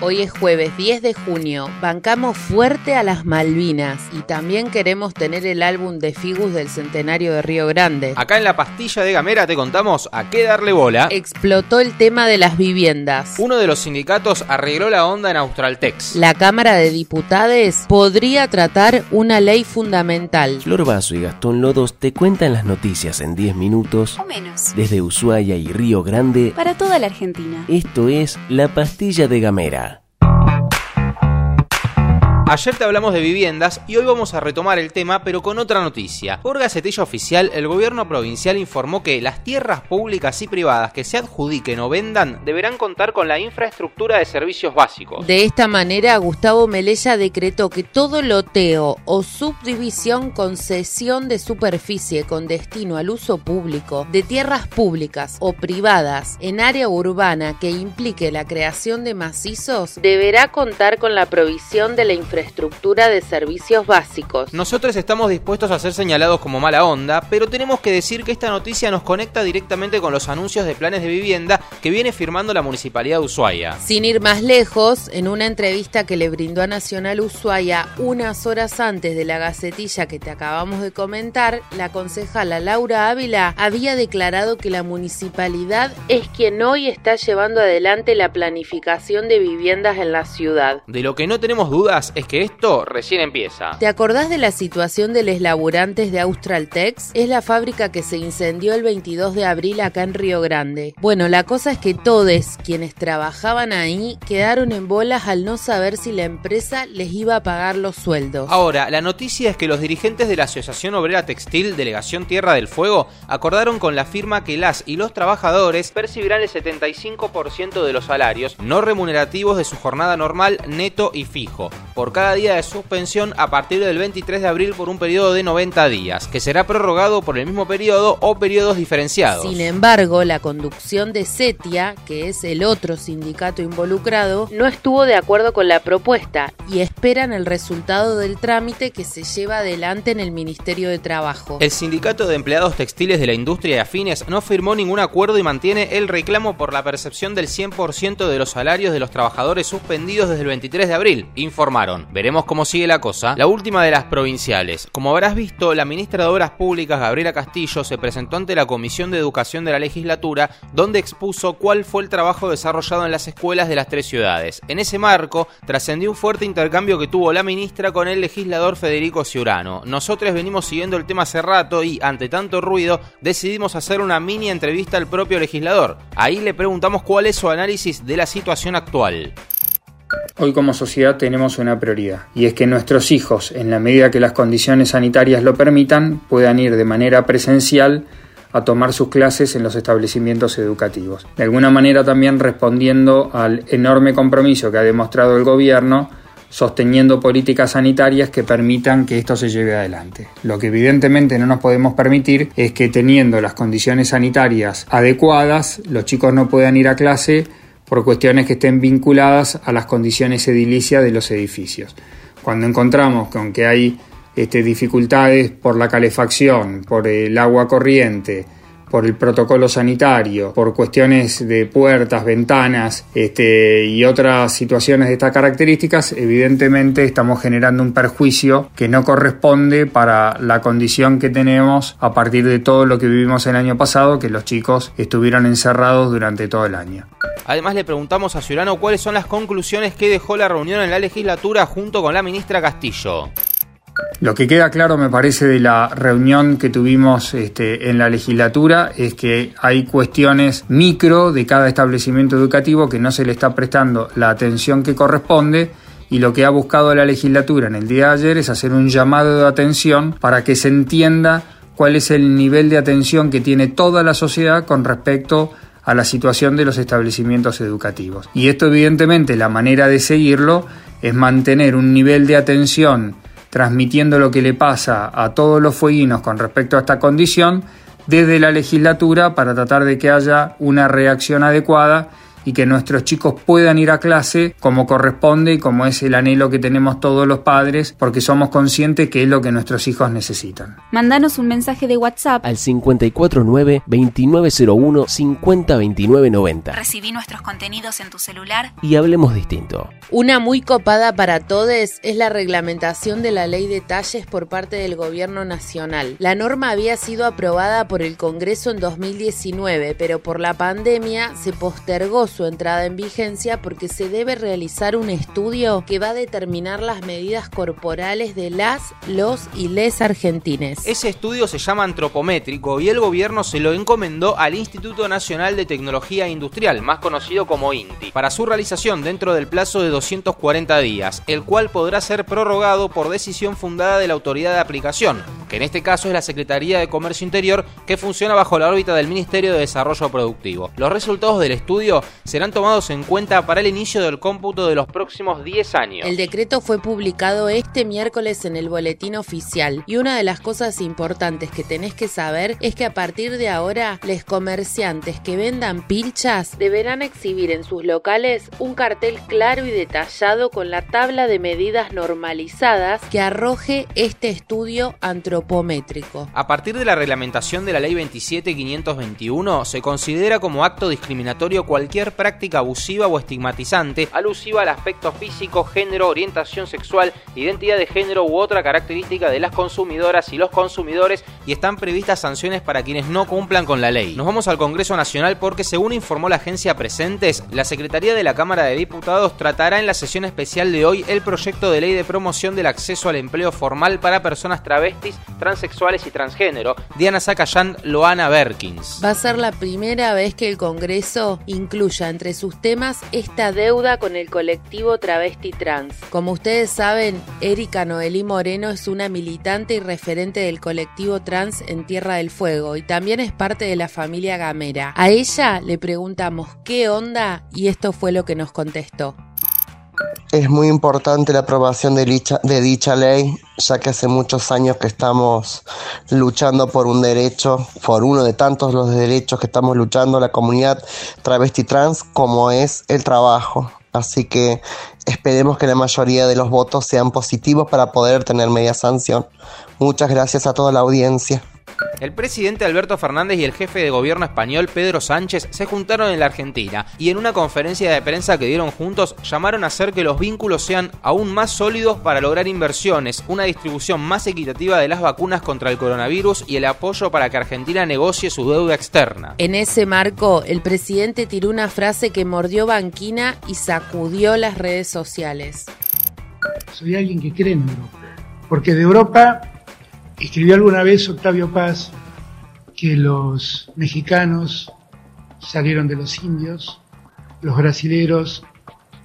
Hoy es jueves 10 de junio, bancamos fuerte a las Malvinas y también queremos tener el álbum de Figus del centenario de Río Grande. Acá en la pastilla de Gamera te contamos a qué darle bola. Explotó el tema de las viviendas. Uno de los sindicatos arregló la onda en Australtex. La Cámara de Diputados podría tratar una ley fundamental. Flor Vaso y Gastón Lodos te cuentan las noticias en 10 minutos O menos. desde Ushuaia y Río Grande. Para toda la Argentina. Esto es La Pastilla de Gamera. Yeah. Ayer te hablamos de viviendas y hoy vamos a retomar el tema pero con otra noticia. Por Gacetilla Oficial, el gobierno provincial informó que las tierras públicas y privadas que se adjudiquen o vendan deberán contar con la infraestructura de servicios básicos. De esta manera, Gustavo Melella decretó que todo loteo o subdivisión concesión de superficie con destino al uso público de tierras públicas o privadas en área urbana que implique la creación de macizos deberá contar con la provisión de la infraestructura de servicios básicos. Nosotros estamos dispuestos a ser señalados como mala onda, pero tenemos que decir que esta noticia nos conecta directamente con los anuncios de planes de vivienda que viene firmando la Municipalidad de Ushuaia. Sin ir más lejos, en una entrevista que le brindó a Nacional Ushuaia unas horas antes de la gacetilla que te acabamos de comentar, la concejala Laura Ávila había declarado que la municipalidad es quien hoy está llevando adelante la planificación de viviendas en la ciudad. De lo que no tenemos dudas es que esto recién empieza. ¿Te acordás de la situación de los laburantes de Australtex? Es la fábrica que se incendió el 22 de abril acá en Río Grande. Bueno, la cosa es que todos quienes trabajaban ahí quedaron en bolas al no saber si la empresa les iba a pagar los sueldos. Ahora, la noticia es que los dirigentes de la Asociación Obrera Textil Delegación Tierra del Fuego acordaron con la firma que las y los trabajadores percibirán el 75% de los salarios no remunerativos de su jornada normal, neto y fijo, por cada día de suspensión a partir del 23 de abril por un periodo de 90 días, que será prorrogado por el mismo periodo o periodos diferenciados. Sin embargo, la conducción de CETIA, que es el otro sindicato involucrado, no estuvo de acuerdo con la propuesta y esperan el resultado del trámite que se lleva adelante en el Ministerio de Trabajo. El Sindicato de Empleados Textiles de la Industria y Afines no firmó ningún acuerdo y mantiene el reclamo por la percepción del 100% de los salarios de los trabajadores suspendidos desde el 23 de abril, informaron. Veremos cómo sigue la cosa. La última de las provinciales. Como habrás visto, la ministra de Obras Públicas, Gabriela Castillo, se presentó ante la Comisión de Educación de la Legislatura, donde expuso cuál fue el trabajo desarrollado en las escuelas de las tres ciudades. En ese marco, trascendió un fuerte intercambio que tuvo la ministra con el legislador Federico Ciurano. Nosotros venimos siguiendo el tema hace rato y, ante tanto ruido, decidimos hacer una mini entrevista al propio legislador. Ahí le preguntamos cuál es su análisis de la situación actual. Hoy como sociedad tenemos una prioridad y es que nuestros hijos, en la medida que las condiciones sanitarias lo permitan, puedan ir de manera presencial a tomar sus clases en los establecimientos educativos. De alguna manera también respondiendo al enorme compromiso que ha demostrado el gobierno sosteniendo políticas sanitarias que permitan que esto se lleve adelante. Lo que evidentemente no nos podemos permitir es que teniendo las condiciones sanitarias adecuadas, los chicos no puedan ir a clase por cuestiones que estén vinculadas a las condiciones edilicias de los edificios. Cuando encontramos con que hay este, dificultades por la calefacción, por el agua corriente, por el protocolo sanitario, por cuestiones de puertas, ventanas este, y otras situaciones de estas características, evidentemente estamos generando un perjuicio que no corresponde para la condición que tenemos a partir de todo lo que vivimos el año pasado, que los chicos estuvieron encerrados durante todo el año. Además le preguntamos a Ciurano cuáles son las conclusiones que dejó la reunión en la legislatura junto con la ministra Castillo. Lo que queda claro, me parece, de la reunión que tuvimos este, en la legislatura es que hay cuestiones micro de cada establecimiento educativo que no se le está prestando la atención que corresponde y lo que ha buscado la legislatura en el día de ayer es hacer un llamado de atención para que se entienda cuál es el nivel de atención que tiene toda la sociedad con respecto a la situación de los establecimientos educativos. Y esto evidentemente la manera de seguirlo es mantener un nivel de atención transmitiendo lo que le pasa a todos los fueguinos con respecto a esta condición desde la legislatura para tratar de que haya una reacción adecuada y que nuestros chicos puedan ir a clase como corresponde y como es el anhelo que tenemos todos los padres, porque somos conscientes que es lo que nuestros hijos necesitan. Mandanos un mensaje de WhatsApp al 549-2901-502990. Recibí nuestros contenidos en tu celular y hablemos distinto. Una muy copada para todos es la reglamentación de la ley de talles por parte del gobierno nacional. La norma había sido aprobada por el Congreso en 2019, pero por la pandemia se postergó su entrada en vigencia porque se debe realizar un estudio que va a determinar las medidas corporales de las, los y les argentines. Ese estudio se llama antropométrico y el gobierno se lo encomendó al Instituto Nacional de Tecnología Industrial, más conocido como INTI, para su realización dentro del plazo de 240 días, el cual podrá ser prorrogado por decisión fundada de la autoridad de aplicación, que en este caso es la Secretaría de Comercio Interior, que funciona bajo la órbita del Ministerio de Desarrollo Productivo. Los resultados del estudio serán tomados en cuenta para el inicio del cómputo de los próximos 10 años. El decreto fue publicado este miércoles en el boletín oficial y una de las cosas importantes que tenés que saber es que a partir de ahora los comerciantes que vendan pilchas deberán exhibir en sus locales un cartel claro y detallado con la tabla de medidas normalizadas que arroje este estudio antropométrico. A partir de la reglamentación de la ley 27521 se considera como acto discriminatorio cualquier práctica abusiva o estigmatizante alusiva al aspecto físico, género, orientación sexual, identidad de género u otra característica de las consumidoras y los consumidores y están previstas sanciones para quienes no cumplan con la ley. Nos vamos al Congreso Nacional porque según informó la agencia Presentes, la Secretaría de la Cámara de Diputados tratará en la sesión especial de hoy el proyecto de ley de promoción del acceso al empleo formal para personas travestis, transexuales y transgénero. Diana Zacayán, Loana Berkins. Va a ser la primera vez que el Congreso incluya entre sus temas esta deuda con el colectivo travesti trans. Como ustedes saben, Erika Noelí Moreno es una militante y referente del colectivo trans en Tierra del Fuego y también es parte de la familia Gamera. A ella le preguntamos qué onda y esto fue lo que nos contestó. Es muy importante la aprobación de dicha, de dicha ley, ya que hace muchos años que estamos luchando por un derecho, por uno de tantos los derechos que estamos luchando la comunidad travesti trans, como es el trabajo. Así que esperemos que la mayoría de los votos sean positivos para poder tener media sanción. Muchas gracias a toda la audiencia. El presidente Alberto Fernández y el jefe de gobierno español Pedro Sánchez se juntaron en la Argentina y en una conferencia de prensa que dieron juntos llamaron a hacer que los vínculos sean aún más sólidos para lograr inversiones, una distribución más equitativa de las vacunas contra el coronavirus y el apoyo para que Argentina negocie su deuda externa. En ese marco, el presidente tiró una frase que mordió banquina y sacudió las redes sociales. Soy alguien que cree en Europa, porque de Europa Escribió alguna vez Octavio Paz que los mexicanos salieron de los indios, los brasileros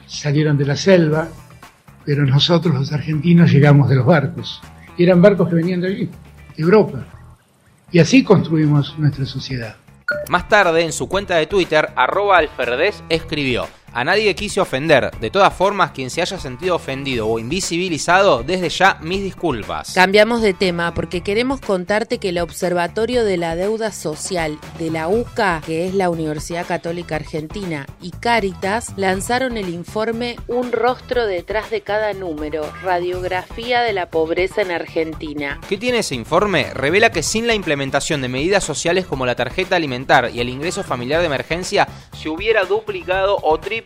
salieron de la selva, pero nosotros los argentinos llegamos de los barcos. Y eran barcos que venían de allí, de Europa. Y así construimos nuestra sociedad. Más tarde, en su cuenta de Twitter, arroba alferdez escribió a nadie quise ofender. De todas formas, quien se haya sentido ofendido o invisibilizado, desde ya mis disculpas. Cambiamos de tema porque queremos contarte que el Observatorio de la Deuda Social de la UCA, que es la Universidad Católica Argentina, y Caritas lanzaron el informe Un rostro detrás de cada número, radiografía de la pobreza en Argentina. ¿Qué tiene ese informe? Revela que sin la implementación de medidas sociales como la tarjeta alimentar y el ingreso familiar de emergencia, se hubiera duplicado o triplicado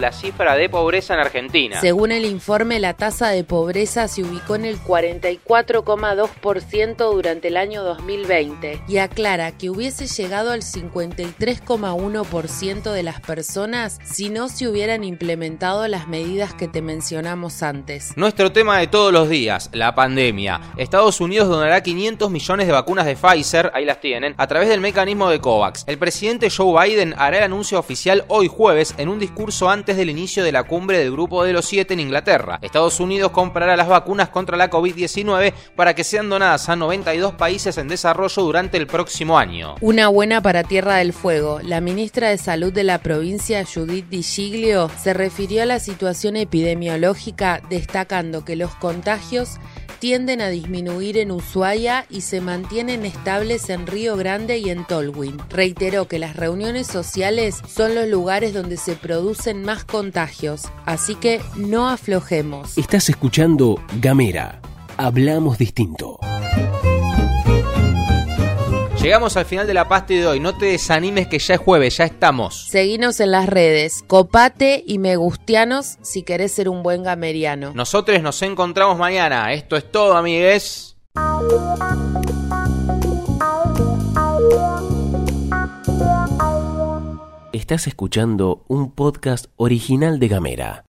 la cifra de pobreza en Argentina. Según el informe, la tasa de pobreza se ubicó en el 44,2% durante el año 2020 y aclara que hubiese llegado al 53,1% de las personas si no se hubieran implementado las medidas que te mencionamos antes. Nuestro tema de todos los días, la pandemia. Estados Unidos donará 500 millones de vacunas de Pfizer, ahí las tienen, a través del mecanismo de COVAX. El presidente Joe Biden hará el anuncio oficial hoy jueves en un discurso antes del inicio de la cumbre del Grupo de los Siete en Inglaterra. Estados Unidos comprará las vacunas contra la COVID-19 para que sean donadas a 92 países en desarrollo durante el próximo año. Una buena para Tierra del Fuego. La ministra de Salud de la provincia, Judith Di Giglio, se refirió a la situación epidemiológica destacando que los contagios tienden a disminuir en Ushuaia y se mantienen estables en Río Grande y en Tolwyn. Reiteró que las reuniones sociales son los lugares donde se producen más contagios, así que no aflojemos. Estás escuchando Gamera. Hablamos distinto. Llegamos al final de la pasta de hoy. No te desanimes que ya es jueves, ya estamos. Seguinos en las redes, copate y me gustianos si querés ser un buen gameriano. Nosotros nos encontramos mañana. Esto es todo, amigues. Estás escuchando un podcast original de Gamera.